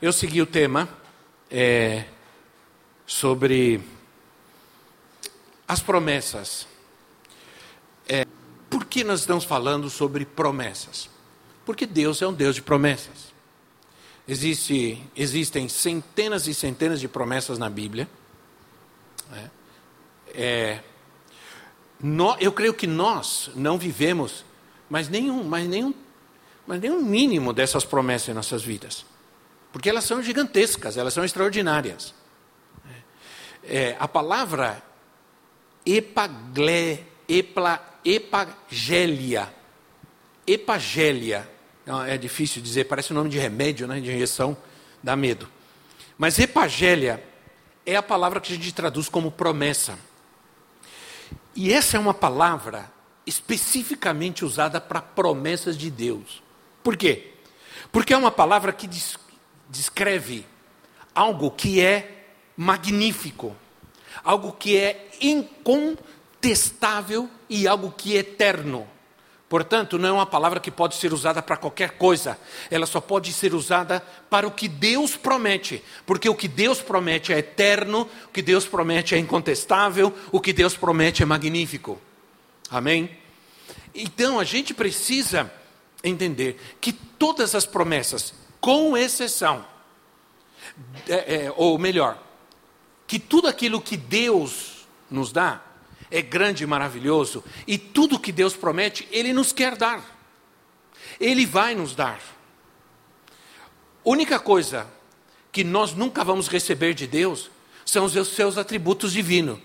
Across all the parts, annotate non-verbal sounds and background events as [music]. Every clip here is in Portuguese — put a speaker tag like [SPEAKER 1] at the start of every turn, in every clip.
[SPEAKER 1] eu segui o tema é, sobre as promessas. É, por que nós estamos falando sobre promessas? Porque Deus é um Deus de promessas. Existe, existem centenas e centenas de promessas na Bíblia. É, é, no, eu creio que nós não vivemos mas nenhum, mas nenhum, mas nenhum mínimo dessas promessas em nossas vidas. Porque elas são gigantescas, elas são extraordinárias. É, a palavra epagle, epla, epagélia, epagélia, é difícil dizer, parece o um nome de remédio, né, de injeção, dá medo. Mas epagélia é a palavra que a gente traduz como promessa. E essa é uma palavra especificamente usada para promessas de Deus. Por quê? Porque é uma palavra que diz, descreve algo que é magnífico, algo que é incontestável e algo que é eterno. Portanto, não é uma palavra que pode ser usada para qualquer coisa, ela só pode ser usada para o que Deus promete, porque o que Deus promete é eterno, o que Deus promete é incontestável, o que Deus promete é magnífico. Amém? Então a gente precisa entender que todas as promessas, com exceção, é, é, ou melhor, que tudo aquilo que Deus nos dá é grande e maravilhoso, e tudo que Deus promete, Ele nos quer dar, Ele vai nos dar. Única coisa que nós nunca vamos receber de Deus são os seus atributos divinos.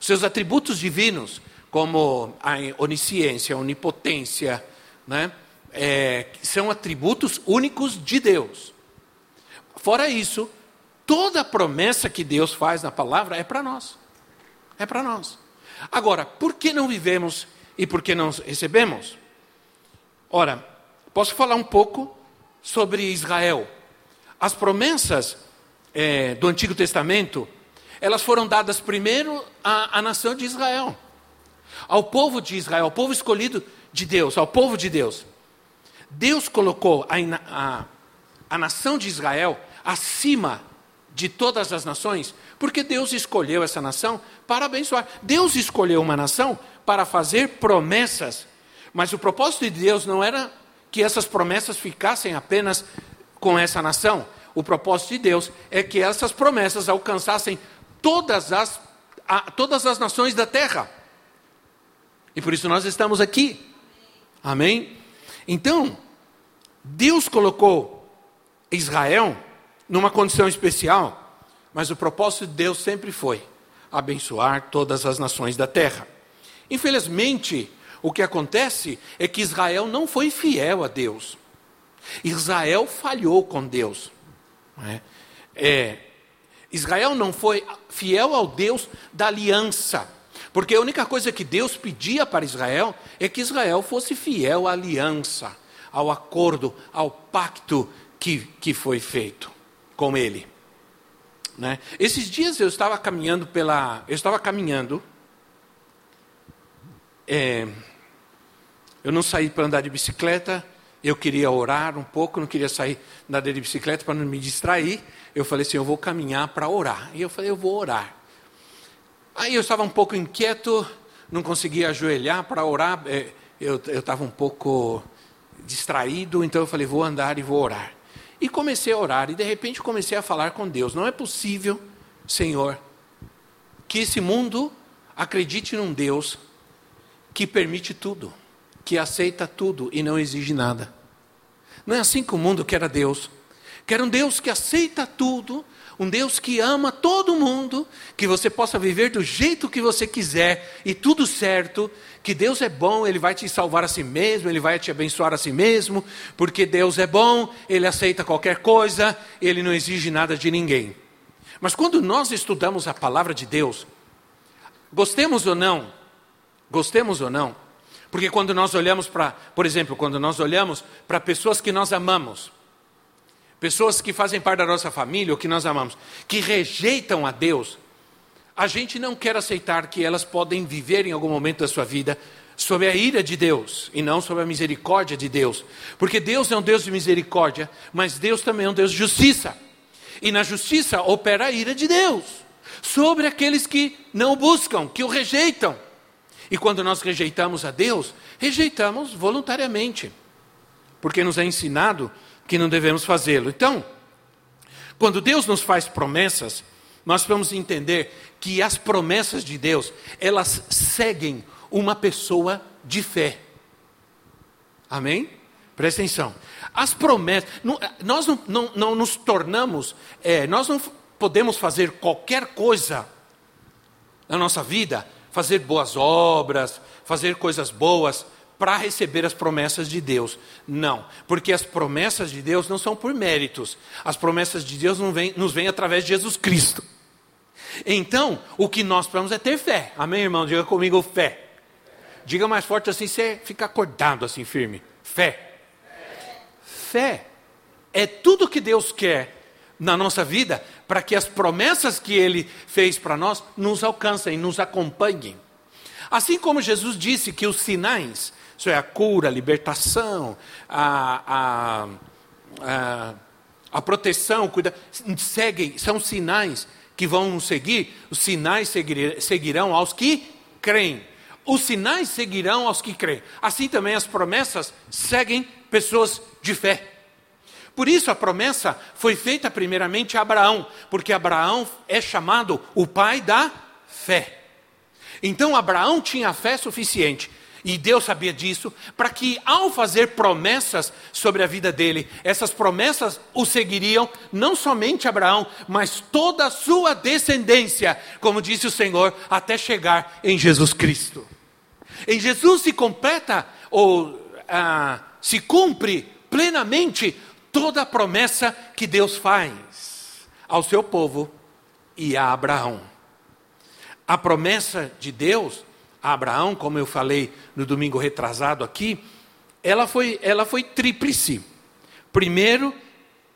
[SPEAKER 1] Os seus atributos divinos, como a onisciência, a onipotência, né? É, são atributos únicos de Deus. Fora isso, toda promessa que Deus faz na palavra é para nós. É para nós. Agora, por que não vivemos e por que não recebemos? Ora, posso falar um pouco sobre Israel. As promessas é, do Antigo Testamento, elas foram dadas primeiro à, à nação de Israel, ao povo de Israel, ao povo escolhido de Deus, ao povo de Deus. Deus colocou a, a, a nação de Israel acima de todas as nações, porque Deus escolheu essa nação para abençoar. Deus escolheu uma nação para fazer promessas, mas o propósito de Deus não era que essas promessas ficassem apenas com essa nação. O propósito de Deus é que essas promessas alcançassem todas as, a, todas as nações da terra. E por isso nós estamos aqui. Amém? Então, Deus colocou Israel numa condição especial, mas o propósito de Deus sempre foi abençoar todas as nações da terra. Infelizmente, o que acontece é que Israel não foi fiel a Deus. Israel falhou com Deus. É? É, Israel não foi fiel ao Deus da aliança. Porque a única coisa que Deus pedia para Israel é que Israel fosse fiel à aliança, ao acordo, ao pacto que, que foi feito com ele. Né? Esses dias eu estava caminhando pela. Eu estava caminhando. É, eu não saí para andar de bicicleta, eu queria orar um pouco, não queria sair andar de bicicleta para não me distrair. Eu falei assim: eu vou caminhar para orar. E eu falei: eu vou orar. Aí eu estava um pouco inquieto, não conseguia ajoelhar para orar, é, eu estava um pouco distraído, então eu falei, vou andar e vou orar. E comecei a orar, e de repente comecei a falar com Deus: não é possível, Senhor, que esse mundo acredite num Deus que permite tudo, que aceita tudo e não exige nada. Não é assim que o mundo quer a Deus. Quero um Deus que aceita tudo, um Deus que ama todo mundo, que você possa viver do jeito que você quiser e tudo certo, que Deus é bom, Ele vai te salvar a si mesmo, Ele vai te abençoar a si mesmo, porque Deus é bom, Ele aceita qualquer coisa, Ele não exige nada de ninguém. Mas quando nós estudamos a palavra de Deus, gostemos ou não, gostemos ou não, porque quando nós olhamos para, por exemplo, quando nós olhamos para pessoas que nós amamos, pessoas que fazem parte da nossa família ou que nós amamos, que rejeitam a Deus, a gente não quer aceitar que elas podem viver em algum momento da sua vida sob a ira de Deus e não sob a misericórdia de Deus. Porque Deus é um Deus de misericórdia, mas Deus também é um Deus de justiça. E na justiça opera a ira de Deus sobre aqueles que não o buscam, que o rejeitam. E quando nós rejeitamos a Deus, rejeitamos voluntariamente, porque nos é ensinado que não devemos fazê-lo. Então, quando Deus nos faz promessas, nós vamos entender que as promessas de Deus, elas seguem uma pessoa de fé. Amém? Presta atenção. As promessas, não, nós não, não, não, nos tornamos, é, nós não podemos fazer qualquer coisa na nossa vida, fazer boas obras, fazer coisas boas, para receber as promessas de Deus. Não, porque as promessas de Deus não são por méritos. As promessas de Deus vem, nos vêm através de Jesus Cristo. Então, o que nós precisamos é ter fé. Amém, irmão? Diga comigo fé. Diga mais forte assim, você fica acordado assim, firme. Fé. Fé é tudo que Deus quer na nossa vida para que as promessas que Ele fez para nós nos alcancem, nos acompanhem. Assim como Jesus disse que os sinais isso é a cura, a libertação, a, a, a, a proteção, cuida, seguem, são sinais que vão nos seguir. Os sinais seguir, seguirão aos que creem. Os sinais seguirão aos que creem. Assim também as promessas seguem pessoas de fé. Por isso a promessa foi feita primeiramente a Abraão, porque Abraão é chamado o pai da fé. Então Abraão tinha fé suficiente e Deus sabia disso, para que ao fazer promessas sobre a vida dele, essas promessas o seguiriam não somente Abraão, mas toda a sua descendência, como disse o Senhor, até chegar em Jesus Cristo. Em Jesus se completa ou ah, se cumpre plenamente toda a promessa que Deus faz ao seu povo e a Abraão. A promessa de Deus Abraão, como eu falei no domingo retrasado aqui, ela foi, ela foi tríplice. Primeiro,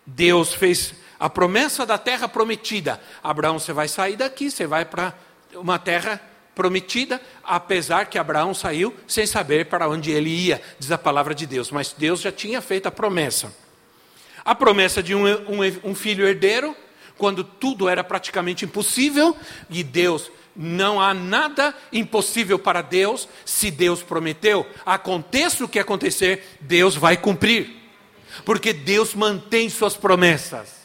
[SPEAKER 1] Deus fez a promessa da terra prometida. Abraão, você vai sair daqui, você vai para uma terra prometida, apesar que Abraão saiu sem saber para onde ele ia, diz a palavra de Deus, mas Deus já tinha feito a promessa. A promessa de um, um, um filho herdeiro, quando tudo era praticamente impossível, e Deus não há nada impossível para Deus. Se Deus prometeu, aconteça o que acontecer, Deus vai cumprir. Porque Deus mantém suas promessas.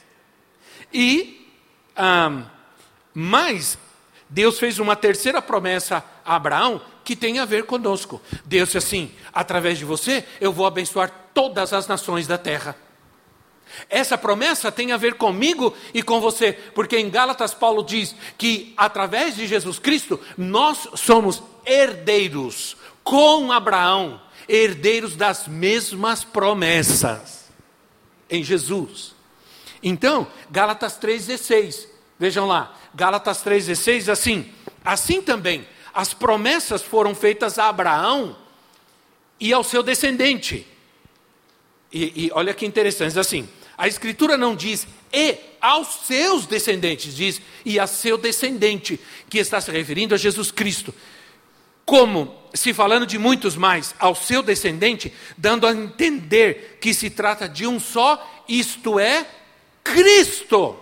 [SPEAKER 1] E, ah, mais, Deus fez uma terceira promessa a Abraão que tem a ver conosco. Deus disse assim: através de você, eu vou abençoar todas as nações da terra. Essa promessa tem a ver comigo e com você, porque em Gálatas Paulo diz que através de Jesus Cristo nós somos herdeiros com Abraão, herdeiros das mesmas promessas em Jesus. Então, Gálatas 3:16. Vejam lá, Gálatas 3:16 assim: Assim também as promessas foram feitas a Abraão e ao seu descendente. E, e olha que interessante, assim, a Escritura não diz e aos seus descendentes, diz e a seu descendente, que está se referindo a Jesus Cristo. Como se falando de muitos mais, ao seu descendente, dando a entender que se trata de um só, isto é, Cristo.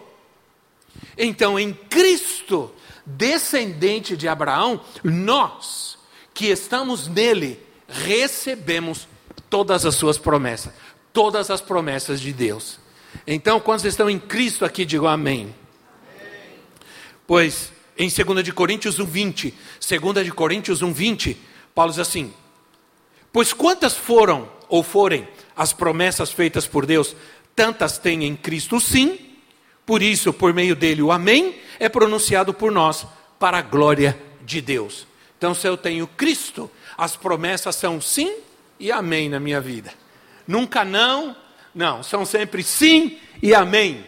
[SPEAKER 1] Então, em Cristo, descendente de Abraão, nós que estamos nele, recebemos todas as suas promessas, todas as promessas de Deus. Então, quando vocês estão em Cristo aqui, digam amém. amém. Pois, em 2 de Coríntios 1, 20, 2 de Coríntios 1, 20, Paulo diz assim, Pois quantas foram, ou forem, as promessas feitas por Deus, Tantas tem em Cristo sim, por isso, por meio dele, o Amém é pronunciado por nós para a glória de Deus. Então, se eu tenho Cristo, as promessas são sim e amém na minha vida. Nunca não, não, são sempre sim e amém.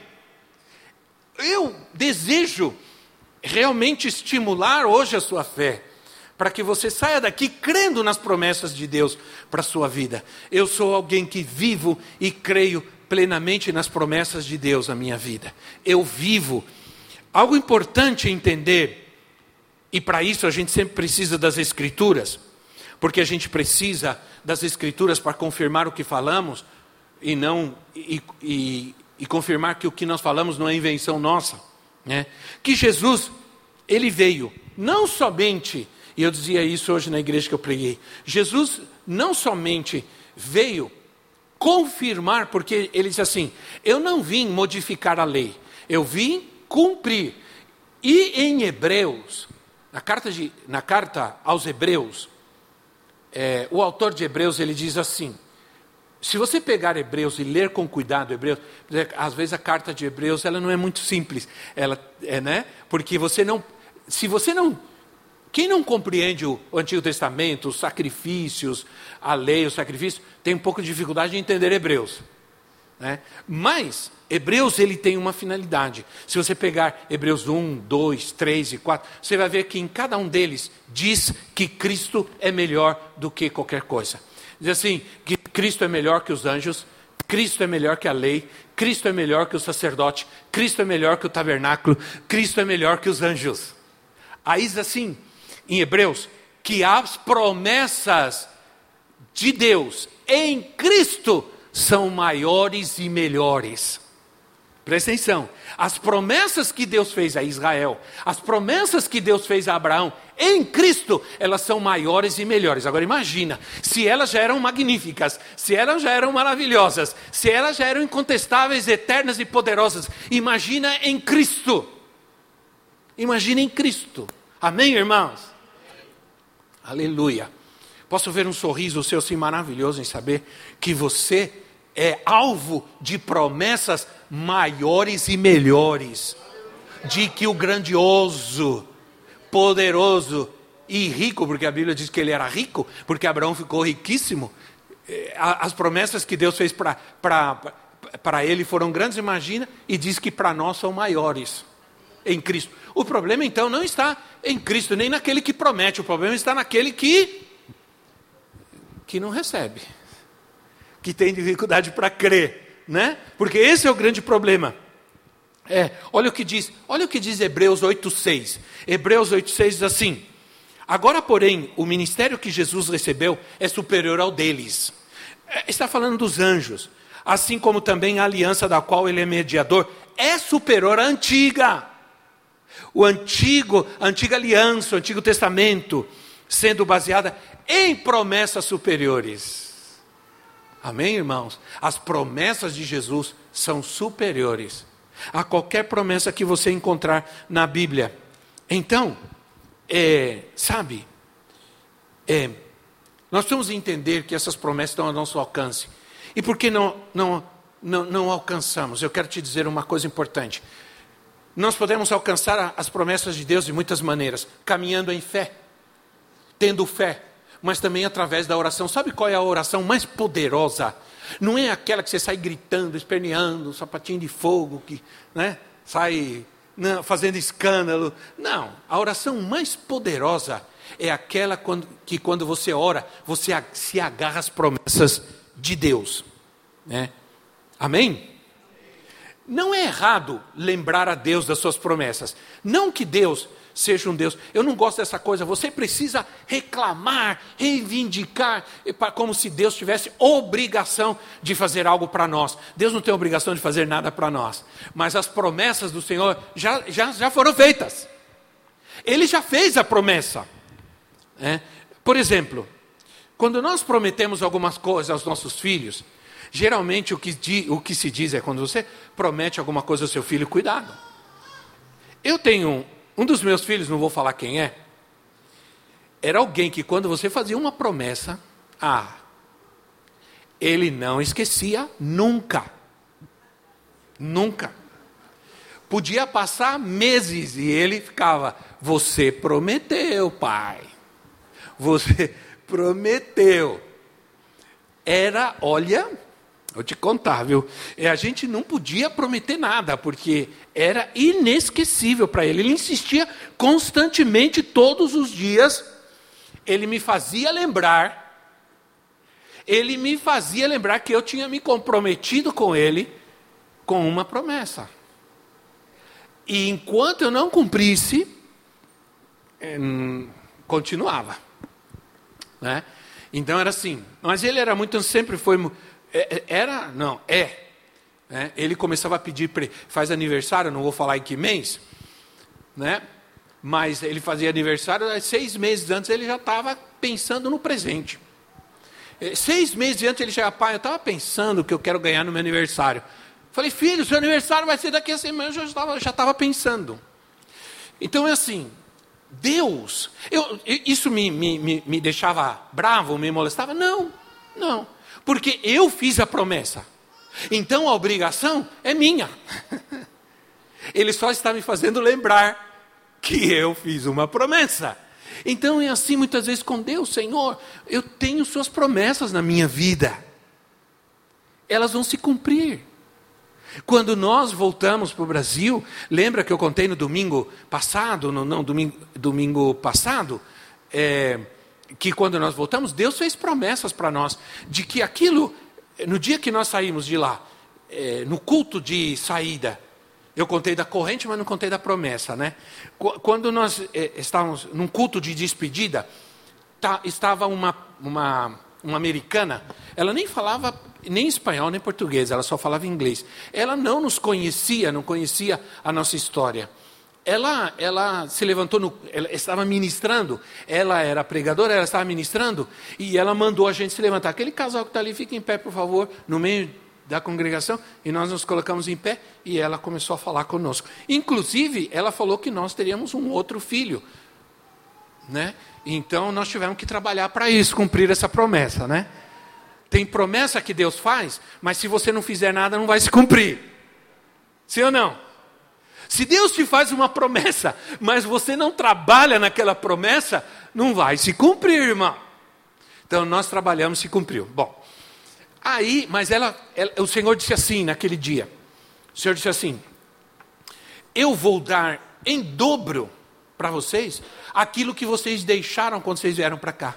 [SPEAKER 1] Eu desejo realmente estimular hoje a sua fé, para que você saia daqui crendo nas promessas de Deus para a sua vida. Eu sou alguém que vivo e creio plenamente nas promessas de Deus na minha vida. Eu vivo. Algo importante entender, e para isso a gente sempre precisa das Escrituras, porque a gente precisa das Escrituras para confirmar o que falamos e não e, e, e confirmar que o que nós falamos não é invenção nossa, né? Que Jesus ele veio não somente e eu dizia isso hoje na igreja que eu preguei. Jesus não somente veio confirmar, porque ele diz assim: eu não vim modificar a lei, eu vim cumprir. E em Hebreus, na carta, de, na carta aos Hebreus, é, o autor de Hebreus ele diz assim: se você pegar Hebreus e ler com cuidado Hebreus, às vezes a carta de Hebreus ela não é muito simples, ela é, né? Porque você não, se você não quem não compreende o, Antigo Testamento, os sacrifícios, a lei, o sacrifício, tem um pouco de dificuldade de entender Hebreus. Né? Mas, Hebreus ele tem uma finalidade. Se você pegar Hebreus 1, 2, 3 e 4, você vai ver que em cada um deles diz que Cristo é melhor do que qualquer coisa. Diz assim: que Cristo é melhor que os anjos, Cristo é melhor que a lei, Cristo é melhor que o sacerdote, Cristo é melhor que o tabernáculo, Cristo é melhor que os anjos. Aí diz assim: em Hebreus, que as promessas de Deus em Cristo são maiores e melhores. Presta atenção, as promessas que Deus fez a Israel, as promessas que Deus fez a Abraão em Cristo, elas são maiores e melhores. Agora imagina, se elas já eram magníficas, se elas já eram maravilhosas, se elas já eram incontestáveis, eternas e poderosas, imagina em Cristo. Imagina em Cristo. Amém, irmãos? Aleluia. Posso ver um sorriso seu assim maravilhoso em saber que você é alvo de promessas maiores e melhores. De que o grandioso, poderoso e rico, porque a Bíblia diz que ele era rico, porque Abraão ficou riquíssimo. É, as promessas que Deus fez para ele foram grandes, imagina, e diz que para nós são maiores em Cristo. O problema então não está em Cristo, nem naquele que promete, o problema está naquele que que não recebe, que tem dificuldade para crer, né? Porque esse é o grande problema. É, olha o que diz, olha o que diz Hebreus 8:6. Hebreus 8:6 diz assim: Agora, porém, o ministério que Jesus recebeu é superior ao deles. É, está falando dos anjos, assim como também a aliança da qual ele é mediador é superior à antiga o antigo, a antiga aliança, o antigo testamento, sendo baseada em promessas superiores. Amém, irmãos? As promessas de Jesus são superiores a qualquer promessa que você encontrar na Bíblia. Então, é, sabe, é, nós temos que entender que essas promessas estão ao nosso alcance. E por que não, não, não, não alcançamos? Eu quero te dizer uma coisa importante. Nós podemos alcançar as promessas de Deus de muitas maneiras, caminhando em fé, tendo fé, mas também através da oração. Sabe qual é a oração mais poderosa? Não é aquela que você sai gritando, esperneando, sapatinho de fogo, que né, sai não, fazendo escândalo. Não, a oração mais poderosa é aquela quando, que quando você ora, você se agarra às promessas de Deus. Né? Amém? Não é errado lembrar a Deus das suas promessas. Não que Deus seja um Deus. Eu não gosto dessa coisa. Você precisa reclamar, reivindicar, como se Deus tivesse obrigação de fazer algo para nós. Deus não tem obrigação de fazer nada para nós. Mas as promessas do Senhor já, já, já foram feitas. Ele já fez a promessa. É? Por exemplo, quando nós prometemos algumas coisas aos nossos filhos, Geralmente o que, o que se diz é quando você promete alguma coisa ao seu filho, cuidado. Eu tenho um dos meus filhos, não vou falar quem é, era alguém que quando você fazia uma promessa, ah, ele não esquecia nunca. Nunca. Podia passar meses e ele ficava: Você prometeu, pai. Você [laughs] prometeu. Era, olha, vou te contar, viu? A gente não podia prometer nada, porque era inesquecível para ele. Ele insistia constantemente, todos os dias, ele me fazia lembrar ele me fazia lembrar que eu tinha me comprometido com ele com uma promessa. E enquanto eu não cumprisse, hum, continuava. Né? Então era assim. Mas ele era muito, sempre foi. É, é, era, não, é. Né? Ele começava a pedir, faz aniversário, não vou falar em que mês, né? mas ele fazia aniversário, seis meses antes ele já estava pensando no presente. Eh, seis meses antes ele chega, pai, eu estava pensando que eu quero ganhar no meu aniversário. Falei, filho, seu aniversário vai ser daqui a meses, eu já estava já estava pensando. Então é assim, Deus, eu, isso me, me, me deixava bravo, me molestava? Não, não, porque eu fiz a promessa. Então a obrigação é minha. Ele só está me fazendo lembrar que eu fiz uma promessa. Então é assim muitas vezes com Deus, Senhor, eu tenho Suas promessas na minha vida, elas vão se cumprir. Quando nós voltamos para o Brasil, lembra que eu contei no domingo passado, no, não, domingo, domingo passado, é, que quando nós voltamos, Deus fez promessas para nós, de que aquilo, no dia que nós saímos de lá, é, no culto de saída, eu contei da corrente, mas não contei da promessa, né? Quando nós eh, estávamos num culto de despedida, tá, estava uma, uma, uma americana, ela nem falava nem espanhol nem português, ela só falava inglês. Ela não nos conhecia, não conhecia a nossa história. Ela, ela se levantou, no, ela estava ministrando, ela era pregadora, ela estava ministrando, e ela mandou a gente se levantar. Aquele casal que está ali, fica em pé, por favor, no meio da congregação e nós nos colocamos em pé e ela começou a falar conosco. Inclusive, ela falou que nós teríamos um outro filho, né? Então nós tivemos que trabalhar para isso, cumprir essa promessa, né? Tem promessa que Deus faz, mas se você não fizer nada, não vai se cumprir. Sim ou não? Se Deus te faz uma promessa, mas você não trabalha naquela promessa, não vai se cumprir, irmão. Então nós trabalhamos e se cumpriu. Bom, Aí, mas ela, ela, o Senhor disse assim naquele dia: o Senhor disse assim: Eu vou dar em dobro para vocês aquilo que vocês deixaram quando vocês vieram para cá.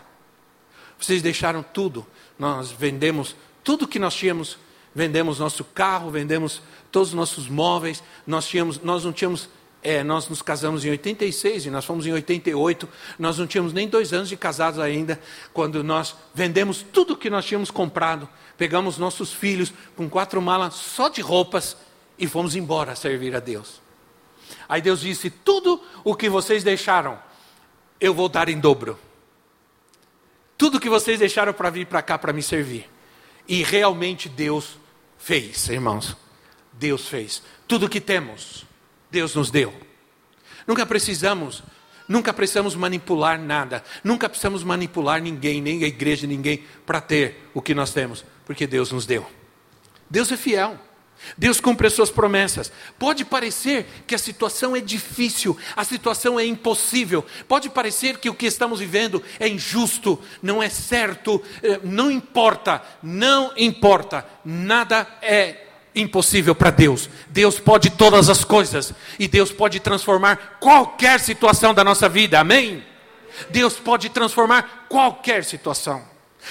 [SPEAKER 1] Vocês deixaram tudo. Nós vendemos tudo que nós tínhamos, vendemos nosso carro, vendemos todos os nossos móveis. Nós tínhamos, nós não tínhamos é, nós nos casamos em 86 e nós fomos em 88. Nós não tínhamos nem dois anos de casados ainda, quando nós vendemos tudo que nós tínhamos comprado pegamos nossos filhos com quatro malas só de roupas e fomos embora servir a Deus. Aí Deus disse: Tudo o que vocês deixaram, eu vou dar em dobro. Tudo que vocês deixaram para vir para cá para me servir. E realmente Deus fez, irmãos. Deus fez. Tudo que temos, Deus nos deu. Nunca precisamos Nunca precisamos manipular nada. Nunca precisamos manipular ninguém, nem a igreja, ninguém, para ter o que nós temos porque Deus nos deu. Deus é fiel. Deus cumpre as suas promessas. Pode parecer que a situação é difícil, a situação é impossível, pode parecer que o que estamos vivendo é injusto, não é certo, eh, não importa, não importa, nada é impossível para Deus. Deus pode todas as coisas e Deus pode transformar qualquer situação da nossa vida, amém? Deus pode transformar qualquer situação.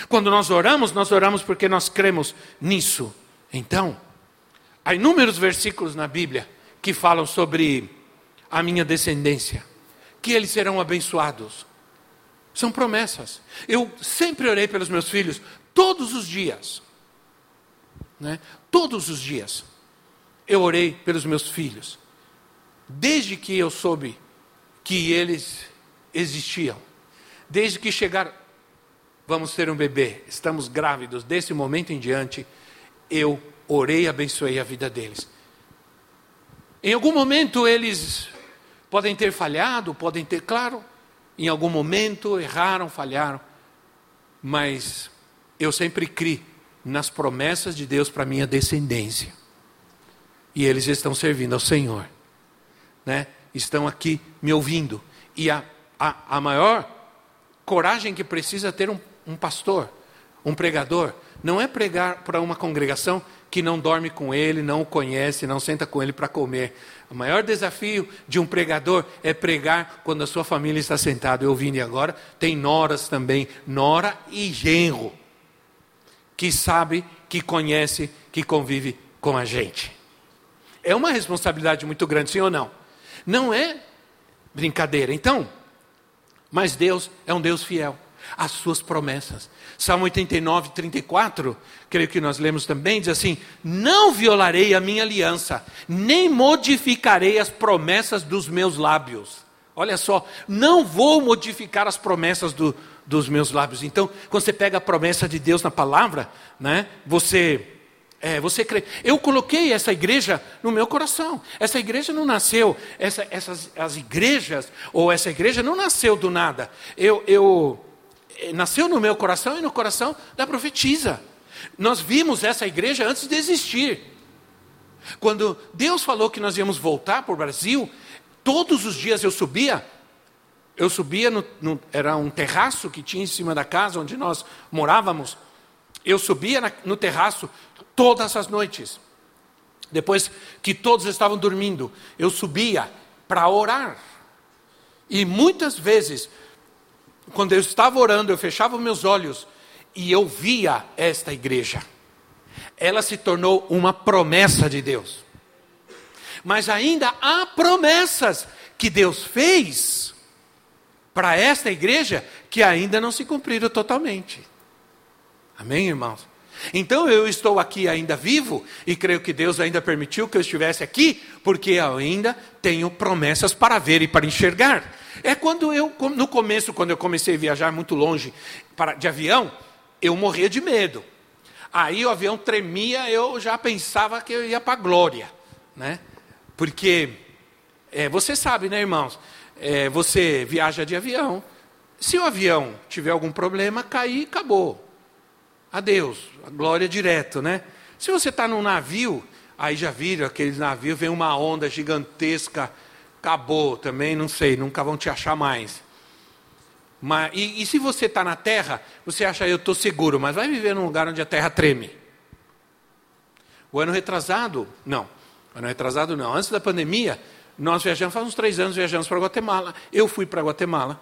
[SPEAKER 1] Quando nós oramos, nós oramos porque nós cremos nisso. Então, há inúmeros versículos na Bíblia que falam sobre a minha descendência, que eles serão abençoados. São promessas. Eu sempre orei pelos meus filhos, todos os dias. Né? Todos os dias. Eu orei pelos meus filhos. Desde que eu soube que eles existiam. Desde que chegaram vamos ter um bebê, estamos grávidos, desse momento em diante, eu orei e abençoei a vida deles. Em algum momento eles podem ter falhado, podem ter, claro, em algum momento erraram, falharam, mas eu sempre criei nas promessas de Deus para minha descendência. e eles estão servindo ao Senhor, né? Estão aqui me ouvindo e a, a, a maior coragem que precisa ter um, um pastor, um pregador, não é pregar para uma congregação que não dorme com ele, não o conhece, não senta com ele para comer. O maior desafio de um pregador é pregar quando a sua família está sentada ouvindo. E agora tem noras também, nora e genro, que sabe, que conhece, que convive com a gente. É uma responsabilidade muito grande, sim ou não? Não é brincadeira. Então, mas Deus é um Deus fiel às suas promessas. Salmo 89, 34, creio que nós lemos também, diz assim: Não violarei a minha aliança, nem modificarei as promessas dos meus lábios. Olha só, não vou modificar as promessas do, dos meus lábios. Então, quando você pega a promessa de Deus na palavra, né, você é, você crê. Eu coloquei essa igreja no meu coração. Essa igreja não nasceu, essa, essas as igrejas ou essa igreja não nasceu do nada. Eu, eu nasceu no meu coração e no coração da profetisa. Nós vimos essa igreja antes de existir. Quando Deus falou que nós íamos voltar para o Brasil, todos os dias eu subia. Eu subia no, no, era um terraço que tinha em cima da casa onde nós morávamos. Eu subia na, no terraço todas as noites. Depois que todos estavam dormindo, eu subia para orar. E muitas vezes, quando eu estava orando, eu fechava meus olhos e eu via esta igreja. Ela se tornou uma promessa de Deus. Mas ainda há promessas que Deus fez para esta igreja que ainda não se cumpriram totalmente. Amém, irmãos? Então eu estou aqui ainda vivo e creio que Deus ainda permitiu que eu estivesse aqui, porque eu ainda tenho promessas para ver e para enxergar. É quando eu, no começo, quando eu comecei a viajar muito longe de avião, eu morria de medo. Aí o avião tremia, eu já pensava que eu ia para a glória, né? Porque é, você sabe, né, irmãos? É, você viaja de avião. Se o avião tiver algum problema, cair, acabou a Deus, a glória direto, né? Se você está num navio, aí já viram aqueles navios, vem uma onda gigantesca, acabou também, não sei, nunca vão te achar mais. Mas, e, e se você está na terra, você acha, eu estou seguro, mas vai viver num lugar onde a terra treme. O ano retrasado, não, ano retrasado não, antes da pandemia, nós viajamos, faz uns três anos viajamos para Guatemala, eu fui para Guatemala,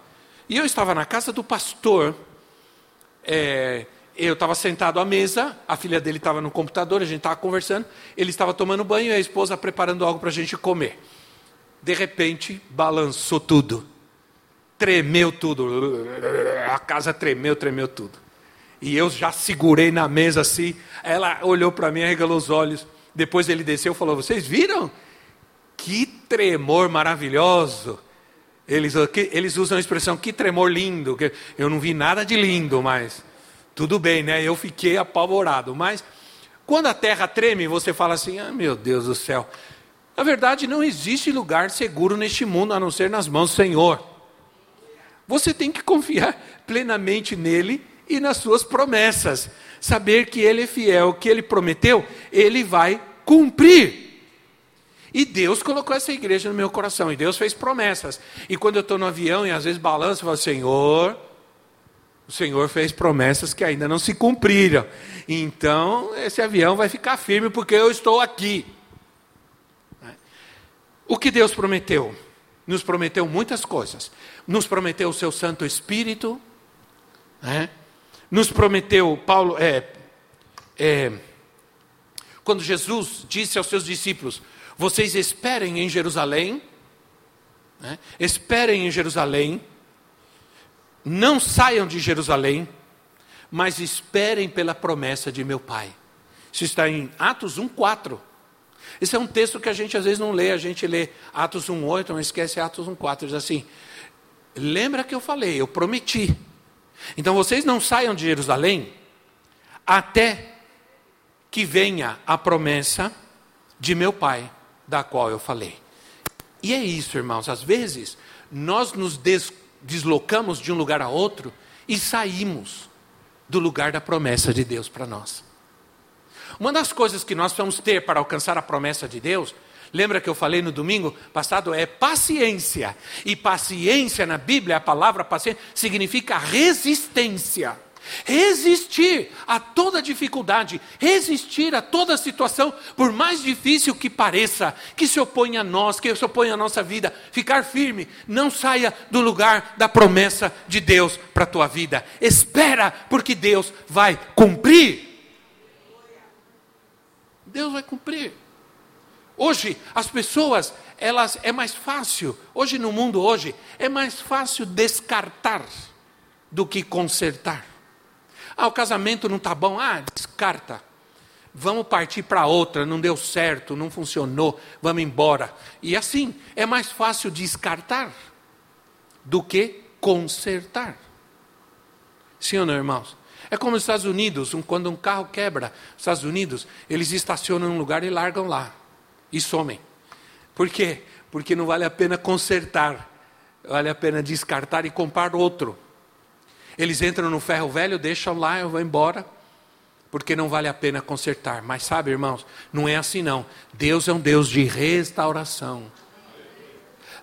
[SPEAKER 1] e eu estava na casa do pastor, é, eu estava sentado à mesa, a filha dele estava no computador, a gente estava conversando, ele estava tomando banho e a esposa preparando algo para a gente comer. De repente, balançou tudo. Tremeu tudo. A casa tremeu, tremeu tudo. E eu já segurei na mesa assim. Ela olhou para mim, arregalou os olhos. Depois ele desceu e falou: Vocês viram? Que tremor maravilhoso. Eles, eles usam a expressão que tremor lindo. Eu não vi nada de lindo, mas tudo bem, né? Eu fiquei apavorado. Mas quando a terra treme, você fala assim: ah, meu Deus do céu. Na verdade, não existe lugar seguro neste mundo a não ser nas mãos do Senhor. Você tem que confiar plenamente nele e nas suas promessas. Saber que ele é fiel, que ele prometeu, ele vai cumprir. E Deus colocou essa igreja no meu coração, e Deus fez promessas. E quando eu estou no avião e às vezes balanço, eu falo, Senhor, o Senhor fez promessas que ainda não se cumpriram. Então, esse avião vai ficar firme porque eu estou aqui. O que Deus prometeu? Nos prometeu muitas coisas. Nos prometeu o seu Santo Espírito. Né? Nos prometeu, Paulo, é, é, quando Jesus disse aos seus discípulos: Vocês esperem em Jerusalém. Né? Esperem em Jerusalém não saiam de Jerusalém, mas esperem pela promessa de meu Pai. Isso está em Atos 1,4. Esse é um texto que a gente às vezes não lê, a gente lê Atos 1,8, mas esquece Atos 1,4. Diz assim: lembra que eu falei, eu prometi. Então vocês não saiam de Jerusalém até que venha a promessa de meu Pai, da qual eu falei. E é isso, irmãos, às vezes nós nos des deslocamos de um lugar a outro e saímos do lugar da promessa de Deus para nós. Uma das coisas que nós vamos ter para alcançar a promessa de Deus, lembra que eu falei no domingo passado, é paciência. E paciência na Bíblia, a palavra paciência, significa resistência. Resistir a toda dificuldade, resistir a toda situação, por mais difícil que pareça, que se oponha a nós, que se oponha à nossa vida, ficar firme, não saia do lugar da promessa de Deus para a tua vida. Espera, porque Deus vai cumprir. Deus vai cumprir. Hoje as pessoas, elas é mais fácil, hoje no mundo hoje é mais fácil descartar do que consertar. Ah, o casamento não está bom. Ah, descarta. Vamos partir para outra, não deu certo, não funcionou, vamos embora. E assim, é mais fácil descartar do que consertar. Sim ou não, irmãos? É como nos Estados Unidos, um, quando um carro quebra, nos Estados Unidos, eles estacionam em um lugar e largam lá. E somem. Por quê? Porque não vale a pena consertar. Vale a pena descartar e comprar outro. Eles entram no ferro velho, deixam lá, eu vou embora, porque não vale a pena consertar. Mas sabe, irmãos, não é assim não. Deus é um Deus de restauração.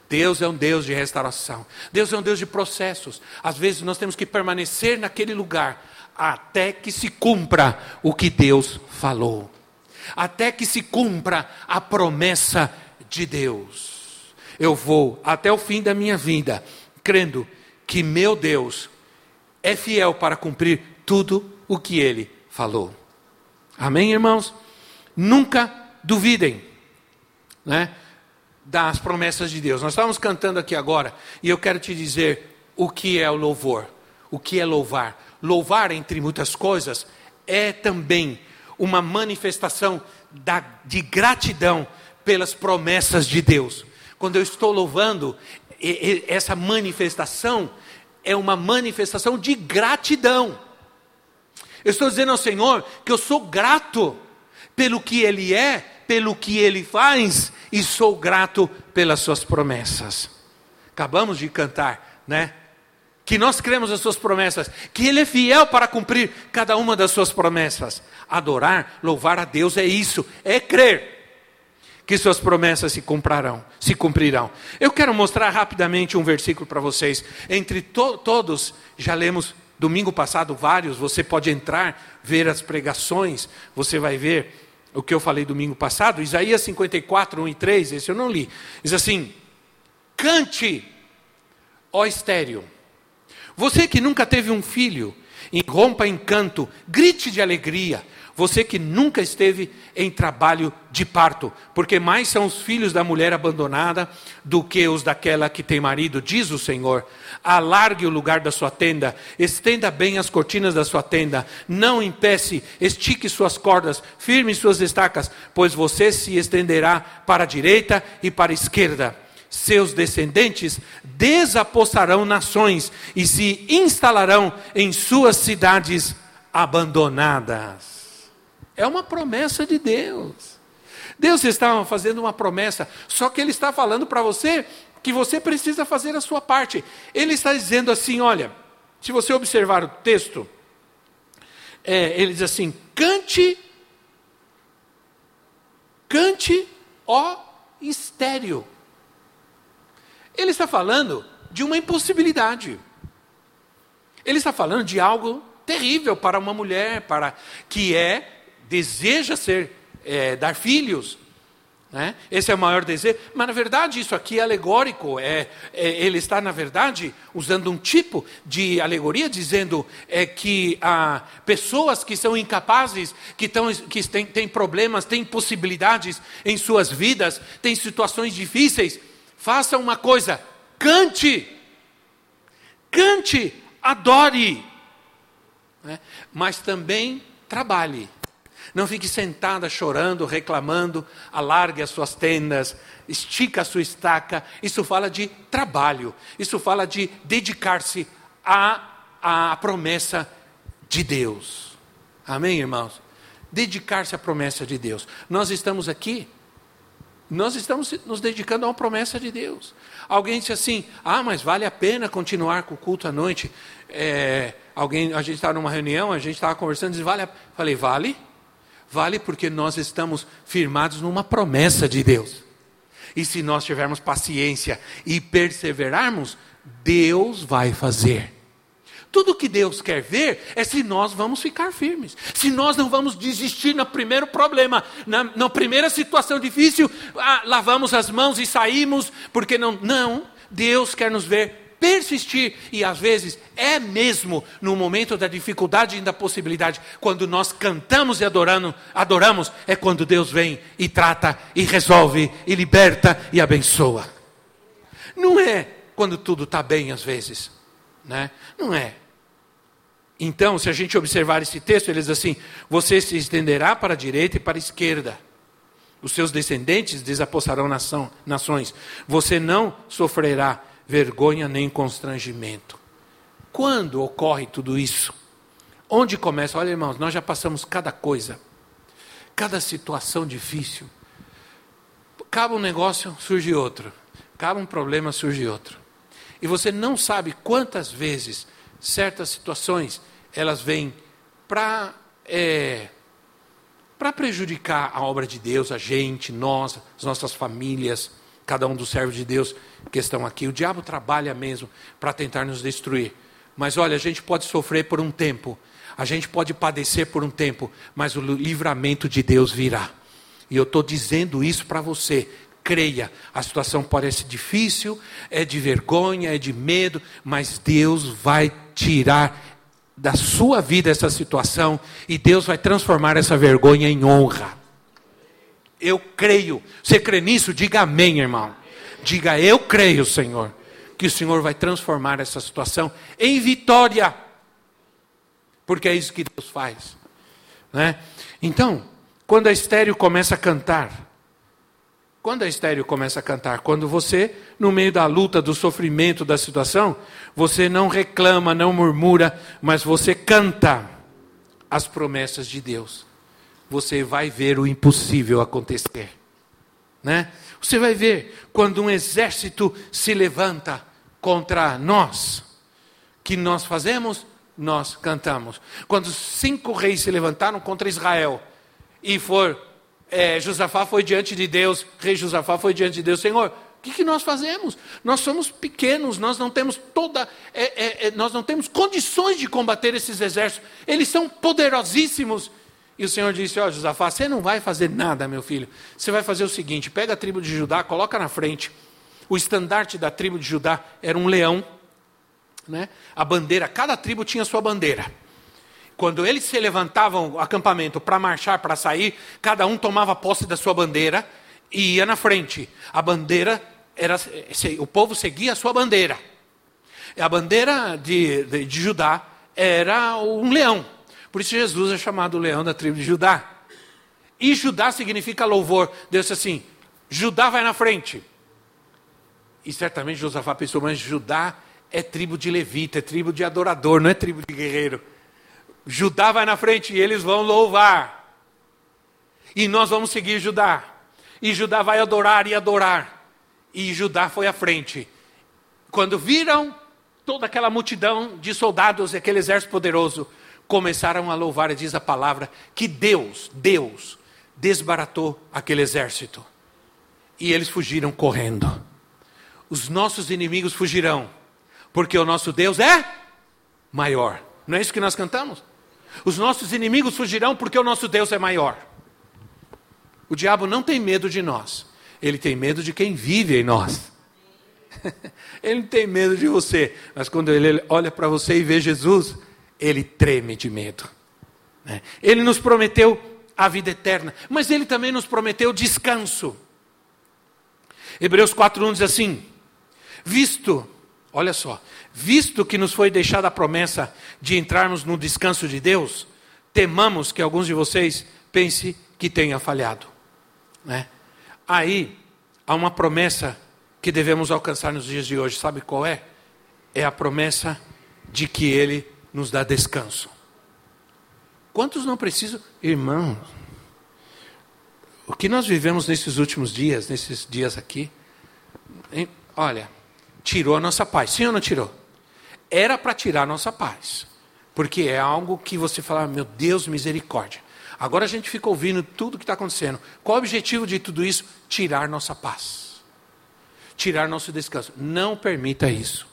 [SPEAKER 1] Deus é um Deus de restauração. Deus é um Deus de processos. Às vezes nós temos que permanecer naquele lugar até que se cumpra o que Deus falou. Até que se cumpra a promessa de Deus. Eu vou até o fim da minha vida crendo que meu Deus é fiel para cumprir tudo o que ele falou. Amém, irmãos? Nunca duvidem, né? Das promessas de Deus. Nós estávamos cantando aqui agora e eu quero te dizer o que é o louvor, o que é louvar. Louvar, entre muitas coisas, é também uma manifestação da, de gratidão pelas promessas de Deus. Quando eu estou louvando, essa manifestação é uma manifestação de gratidão. Eu estou dizendo ao Senhor que eu sou grato pelo que Ele é, pelo que Ele faz, e sou grato pelas Suas promessas. Acabamos de cantar, né? Que nós cremos nas Suas promessas, que Ele é fiel para cumprir cada uma das Suas promessas. Adorar, louvar a Deus é isso, é crer que suas promessas se cumprirão, se cumprirão. Eu quero mostrar rapidamente um versículo para vocês. Entre to todos, já lemos domingo passado vários, você pode entrar, ver as pregações, você vai ver o que eu falei domingo passado. Isaías 54, 1 e 3, esse eu não li. Diz assim: Cante, ó estéreo. Você que nunca teve um filho, rompa em canto, grite de alegria você que nunca esteve em trabalho de parto, porque mais são os filhos da mulher abandonada do que os daquela que tem marido, diz o Senhor. Alargue o lugar da sua tenda, estenda bem as cortinas da sua tenda, não empece, estique suas cordas, firme suas estacas, pois você se estenderá para a direita e para a esquerda seus descendentes desapossarão nações e se instalarão em suas cidades abandonadas. É uma promessa de Deus. Deus está fazendo uma promessa, só que Ele está falando para você que você precisa fazer a sua parte. Ele está dizendo assim: olha, se você observar o texto, é, ele diz assim: cante, cante, ó estéreo. Ele está falando de uma impossibilidade. Ele está falando de algo terrível para uma mulher, para que é deseja ser, é, dar filhos. Né? Esse é o maior desejo. Mas, na verdade, isso aqui é alegórico. É, é, ele está, na verdade, usando um tipo de alegoria, dizendo é, que ah, pessoas que são incapazes, que, tão, que têm, têm problemas, têm possibilidades em suas vidas, têm situações difíceis, façam uma coisa: cante. Cante, adore. Né? Mas também trabalhe. Não fique sentada chorando, reclamando, alargue as suas tendas, estica a sua estaca. Isso fala de trabalho, isso fala de dedicar-se à, à promessa de Deus. Amém, irmãos? Dedicar-se à promessa de Deus. Nós estamos aqui, nós estamos nos dedicando a uma promessa de Deus. Alguém disse assim: ah, mas vale a pena continuar com o culto à noite. É, alguém, a gente estava numa reunião, a gente estava conversando, disse, vale. Falei, vale? Vale porque nós estamos firmados numa promessa de Deus. E se nós tivermos paciência e perseverarmos, Deus vai fazer. Tudo que Deus quer ver é se nós vamos ficar firmes, se nós não vamos desistir no primeiro problema, na, na primeira situação difícil, ah, lavamos as mãos e saímos, porque não. Não, Deus quer nos ver persistir, e às vezes é mesmo no momento da dificuldade e da possibilidade, quando nós cantamos e adorando, adoramos, é quando Deus vem e trata, e resolve, e liberta e abençoa. Não é quando tudo está bem às vezes, né? não é. Então, se a gente observar esse texto, ele diz assim: Você se estenderá para a direita e para a esquerda. Os seus descendentes desapossarão nação, nações. Você não sofrerá vergonha nem constrangimento. Quando ocorre tudo isso? Onde começa? Olha, irmãos, nós já passamos cada coisa, cada situação difícil. Acaba um negócio, surge outro. Acaba um problema, surge outro. E você não sabe quantas vezes certas situações elas vêm para é, para prejudicar a obra de Deus, a gente, nós, as nossas famílias, cada um dos servos de Deus que estão aqui. O diabo trabalha mesmo para tentar nos destruir. Mas olha, a gente pode sofrer por um tempo, a gente pode padecer por um tempo, mas o livramento de Deus virá. E eu estou dizendo isso para você. Creia, a situação parece difícil, é de vergonha, é de medo, mas Deus vai tirar da sua vida essa situação e Deus vai transformar essa vergonha em honra. Eu creio. Você crê nisso? Diga amém, irmão. Diga eu creio, Senhor, que o Senhor vai transformar essa situação em vitória. Porque é isso que Deus faz. Né? Então, quando a estéreo começa a cantar, quando a estéreo começa a cantar? Quando você, no meio da luta, do sofrimento, da situação, você não reclama, não murmura, mas você canta as promessas de Deus. Você vai ver o impossível acontecer. Né? Você vai ver quando um exército se levanta contra nós, que nós fazemos? Nós cantamos. Quando cinco reis se levantaram contra Israel e for é, Josafá foi diante de Deus, rei Josafá foi diante de Deus, Senhor, o que, que nós fazemos? Nós somos pequenos, nós não temos toda, é, é, é, nós não temos condições de combater esses exércitos. Eles são poderosíssimos. E o Senhor disse: Ó, oh, Josafá, você não vai fazer nada, meu filho. Você vai fazer o seguinte: pega a tribo de Judá, coloca na frente. O estandarte da tribo de Judá era um leão, né? A bandeira, cada tribo tinha sua bandeira. Quando eles se levantavam o acampamento para marchar, para sair, cada um tomava posse da sua bandeira e ia na frente. A bandeira era, o povo seguia a sua bandeira. A bandeira de, de, de Judá era um leão. Por isso Jesus é chamado leão da tribo de Judá. E Judá significa louvor. Deus disse assim: Judá vai na frente. E certamente Josafá pensou, mas Judá é tribo de levita, é tribo de adorador, não é tribo de guerreiro. Judá vai na frente e eles vão louvar. E nós vamos seguir Judá. E Judá vai adorar e adorar. E Judá foi à frente. Quando viram toda aquela multidão de soldados aquele exército poderoso, começaram a louvar, e diz a palavra, que Deus, Deus, desbaratou aquele exército. E eles fugiram correndo. Os nossos inimigos fugirão, porque o nosso Deus é maior. Não é isso que nós cantamos? Os nossos inimigos fugirão porque o nosso Deus é maior. O diabo não tem medo de nós, ele tem medo de quem vive em nós. [laughs] ele não tem medo de você, mas quando ele olha para você e vê Jesus, ele treme de medo. Né? Ele nos prometeu a vida eterna, mas ele também nos prometeu descanso. Hebreus 4:1 diz assim: Visto, olha só, visto que nos foi deixada a promessa de entrarmos no descanso de Deus, temamos que alguns de vocês pensem que tenha falhado. Né? Aí há uma promessa que devemos alcançar nos dias de hoje, sabe qual é? É a promessa de que Ele nos dá descanso. Quantos não precisam, irmãos? O que nós vivemos nesses últimos dias, nesses dias aqui, hein? olha, tirou a nossa paz, sim ou não tirou? era para tirar nossa paz. Porque é algo que você fala, meu Deus, misericórdia. Agora a gente fica ouvindo tudo que está acontecendo. Qual o objetivo de tudo isso? Tirar nossa paz. Tirar nosso descanso. Não permita isso.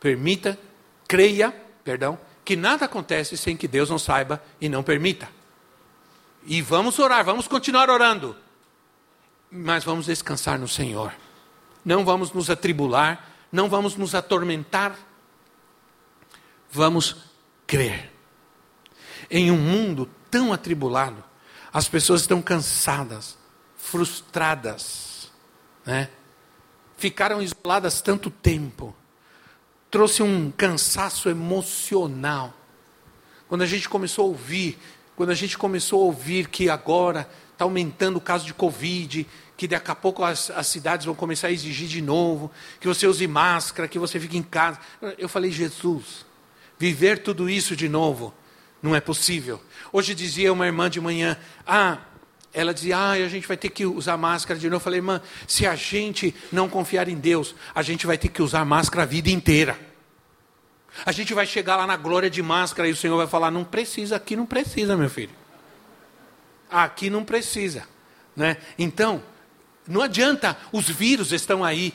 [SPEAKER 1] Permita, creia, perdão, que nada acontece sem que Deus não saiba e não permita. E vamos orar, vamos continuar orando. Mas vamos descansar no Senhor. Não vamos nos atribular, não vamos nos atormentar. Vamos crer. Em um mundo tão atribulado, as pessoas estão cansadas, frustradas, né? ficaram isoladas tanto tempo, trouxe um cansaço emocional. Quando a gente começou a ouvir, quando a gente começou a ouvir que agora está aumentando o caso de Covid, que daqui a pouco as, as, cidades vão começar a exigir de novo, que você use máscara, que você fique em casa. Eu falei, Jesus, viver tudo isso de novo não é possível. Hoje dizia uma irmã de manhã, ah, ela dizia, ah, a gente vai ter que usar máscara de novo. Eu falei, irmã, se a gente não confiar em Deus, a gente vai ter que usar máscara a vida inteira. A gente vai chegar lá na glória de máscara e o Senhor vai falar, não precisa, aqui não precisa, meu filho. Aqui não precisa. Né? Então, não adianta, os vírus estão aí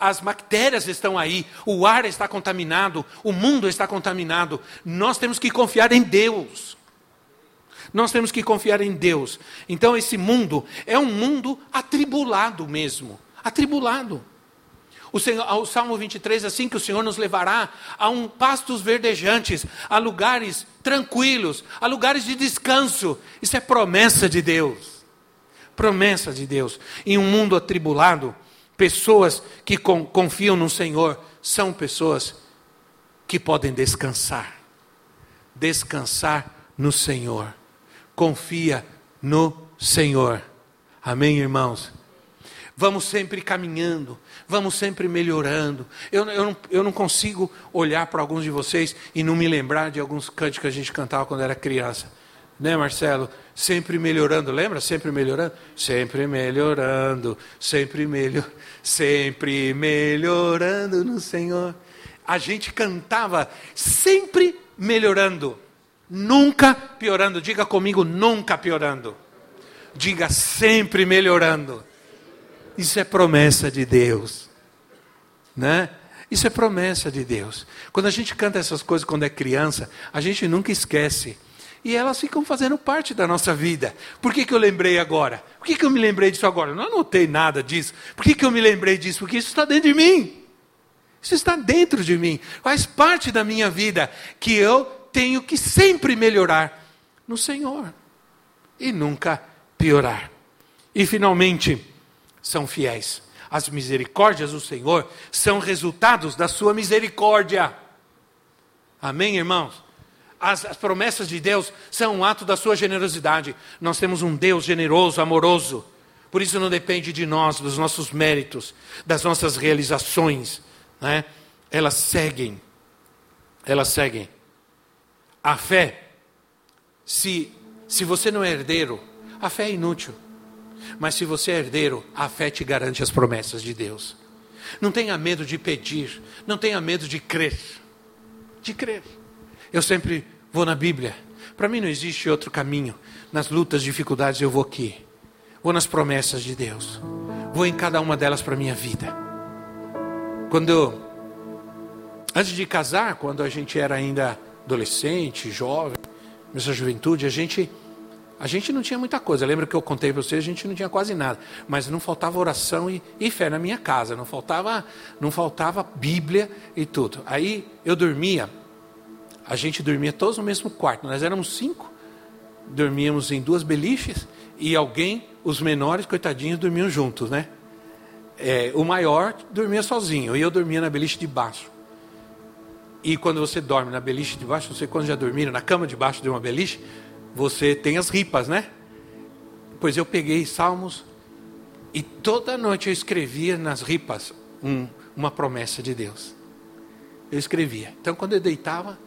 [SPEAKER 1] as bactérias estão aí, o ar está contaminado, o mundo está contaminado. Nós temos que confiar em Deus. Nós temos que confiar em Deus. Então, esse mundo é um mundo atribulado mesmo atribulado. O, Senhor, o Salmo 23, assim que o Senhor nos levará a um pastos verdejantes, a lugares tranquilos, a lugares de descanso. Isso é promessa de Deus. Promessa de Deus. Em um mundo atribulado, Pessoas que confiam no Senhor são pessoas que podem descansar. Descansar no Senhor. Confia no Senhor. Amém, irmãos? Vamos sempre caminhando, vamos sempre melhorando. Eu, eu, não, eu não consigo olhar para alguns de vocês e não me lembrar de alguns cantos que a gente cantava quando era criança. Né, Marcelo? Sempre melhorando, lembra? Sempre melhorando? Sempre melhorando, sempre melhorando sempre melhorando no Senhor. A gente cantava sempre melhorando, nunca piorando. Diga comigo, nunca piorando. Diga sempre melhorando. Isso é promessa de Deus, né? Isso é promessa de Deus. Quando a gente canta essas coisas quando é criança, a gente nunca esquece e elas ficam fazendo parte da nossa vida. Por que, que eu lembrei agora? Por que, que eu me lembrei disso agora? Eu não anotei nada disso. Por que, que eu me lembrei disso? Porque isso está dentro de mim. Isso está dentro de mim. Faz parte da minha vida que eu tenho que sempre melhorar no Senhor e nunca piorar. E finalmente, são fiéis. As misericórdias do Senhor são resultados da sua misericórdia. Amém, irmãos? as, as promessas de Deus são um ato da sua generosidade. Nós temos um Deus generoso, amoroso. Por isso não depende de nós, dos nossos méritos, das nossas realizações. Né? Elas seguem. Elas seguem. A fé, se, se você não é herdeiro, a fé é inútil. Mas se você é herdeiro, a fé te garante as promessas de Deus. Não tenha medo de pedir, não tenha medo de crer. De crer. Eu sempre vou na Bíblia. Para mim não existe outro caminho. Nas lutas, dificuldades, eu vou aqui. Vou nas promessas de Deus. Vou em cada uma delas para a minha vida. Quando eu, antes de casar, quando a gente era ainda adolescente, jovem, nessa juventude, a gente a gente não tinha muita coisa. Lembra que eu contei para vocês, a gente não tinha quase nada, mas não faltava oração e, e, fé na minha casa, não faltava, não faltava Bíblia e tudo. Aí eu dormia a gente dormia todos no mesmo quarto. Nós éramos cinco, dormíamos em duas beliches e alguém, os menores, coitadinhos, dormiam juntos, né? É, o maior dormia sozinho e eu dormia na beliche de baixo. E quando você dorme na beliche de baixo, você quando já dormiram na cama de baixo de uma beliche, você tem as ripas, né? Pois eu peguei Salmos e toda noite eu escrevia nas ripas um, uma promessa de Deus. Eu escrevia. Então quando eu deitava,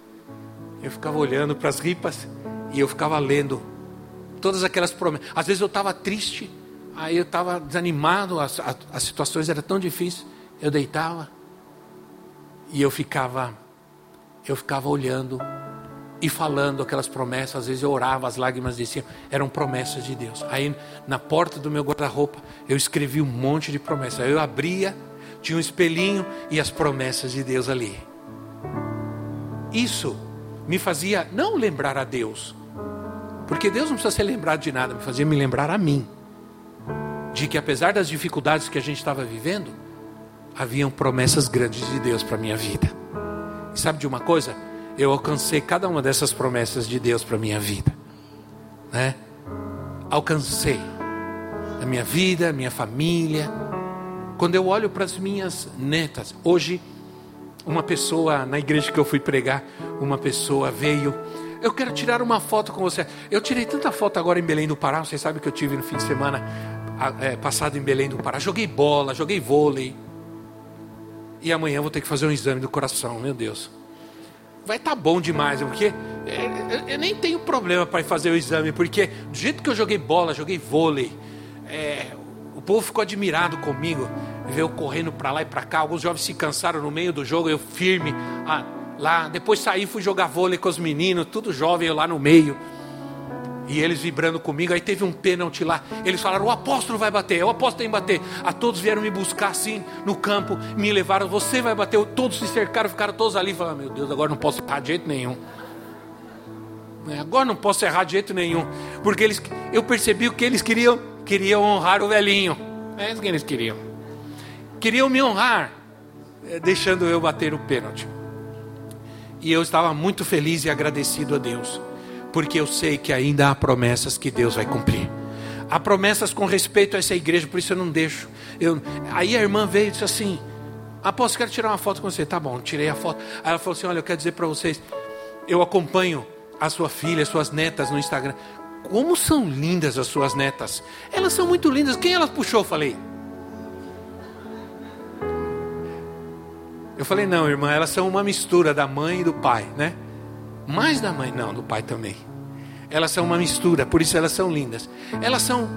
[SPEAKER 1] eu ficava olhando para as ripas e eu ficava lendo todas aquelas promessas. Às vezes eu estava triste, aí eu estava desanimado, as, as, as situações eram tão difíceis. Eu deitava e eu ficava, eu ficava olhando e falando aquelas promessas. Às vezes eu orava, as lágrimas desciam, eram promessas de Deus. Aí na porta do meu guarda-roupa eu escrevi um monte de promessas. Aí eu abria, tinha um espelhinho e as promessas de Deus ali. Isso me fazia não lembrar a Deus, porque Deus não precisa ser lembrado de nada, me fazia me lembrar a mim. De que apesar das dificuldades que a gente estava vivendo, haviam promessas grandes de Deus para minha vida. E sabe de uma coisa? Eu alcancei cada uma dessas promessas de Deus para minha vida. Né? Alcancei. A minha vida, a minha família. Quando eu olho para as minhas netas, hoje, uma pessoa na igreja que eu fui pregar, uma pessoa veio eu quero tirar uma foto com você. Eu tirei tanta foto agora em Belém do Pará. Vocês sabem que eu tive no fim de semana é, passado em Belém do Pará. Joguei bola, joguei vôlei. E amanhã vou ter que fazer um exame do coração, meu Deus. Vai estar tá bom demais, porque é, eu nem tenho problema para fazer o exame, porque do jeito que eu joguei bola, joguei vôlei, é, o povo ficou admirado comigo, eu correndo para lá e para cá. Alguns jovens se cansaram no meio do jogo, eu firme. Ah, lá. Depois saí, fui jogar vôlei com os meninos, tudo jovem, eu lá no meio. E eles vibrando comigo. Aí teve um pênalti lá. Eles falaram: o apóstolo vai bater, o apóstolo tem que bater. A todos vieram me buscar assim no campo, me levaram. Você vai bater. Todos se cercaram, ficaram todos ali. Falaram: meu Deus, agora não posso errar de jeito nenhum. É, agora não posso errar de jeito nenhum. Porque eles, eu percebi o que eles queriam: queriam honrar o velhinho. É isso que eles queriam. Queriam me honrar, é, deixando eu bater o pênalti. E eu estava muito feliz e agradecido a Deus, porque eu sei que ainda há promessas que Deus vai cumprir. Há promessas com respeito a essa igreja, por isso eu não deixo. Eu... Aí a irmã veio e disse assim: Apóstolo, quero tirar uma foto com você. Tá bom, tirei a foto. Aí ela falou assim: Olha, eu quero dizer para vocês, eu acompanho a sua filha, as suas netas no Instagram. Como são lindas as suas netas. Elas são muito lindas. Quem elas puxou? Falei. Eu falei, não, irmã, elas são uma mistura da mãe e do pai, né? Mais da mãe, não, do pai também. Elas são uma mistura, por isso elas são lindas. Elas são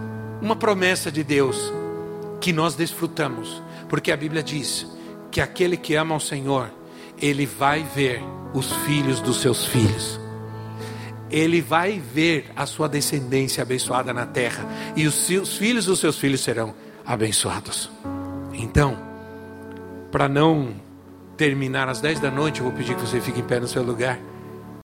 [SPEAKER 1] uma promessa de Deus que nós desfrutamos, porque a Bíblia diz que aquele que ama ao Senhor, ele vai ver os filhos dos seus filhos. Ele vai ver a sua descendência abençoada na terra, e os seus filhos dos seus filhos serão abençoados. Então, para não terminar às 10 da noite, eu vou pedir que você fique em pé no seu lugar.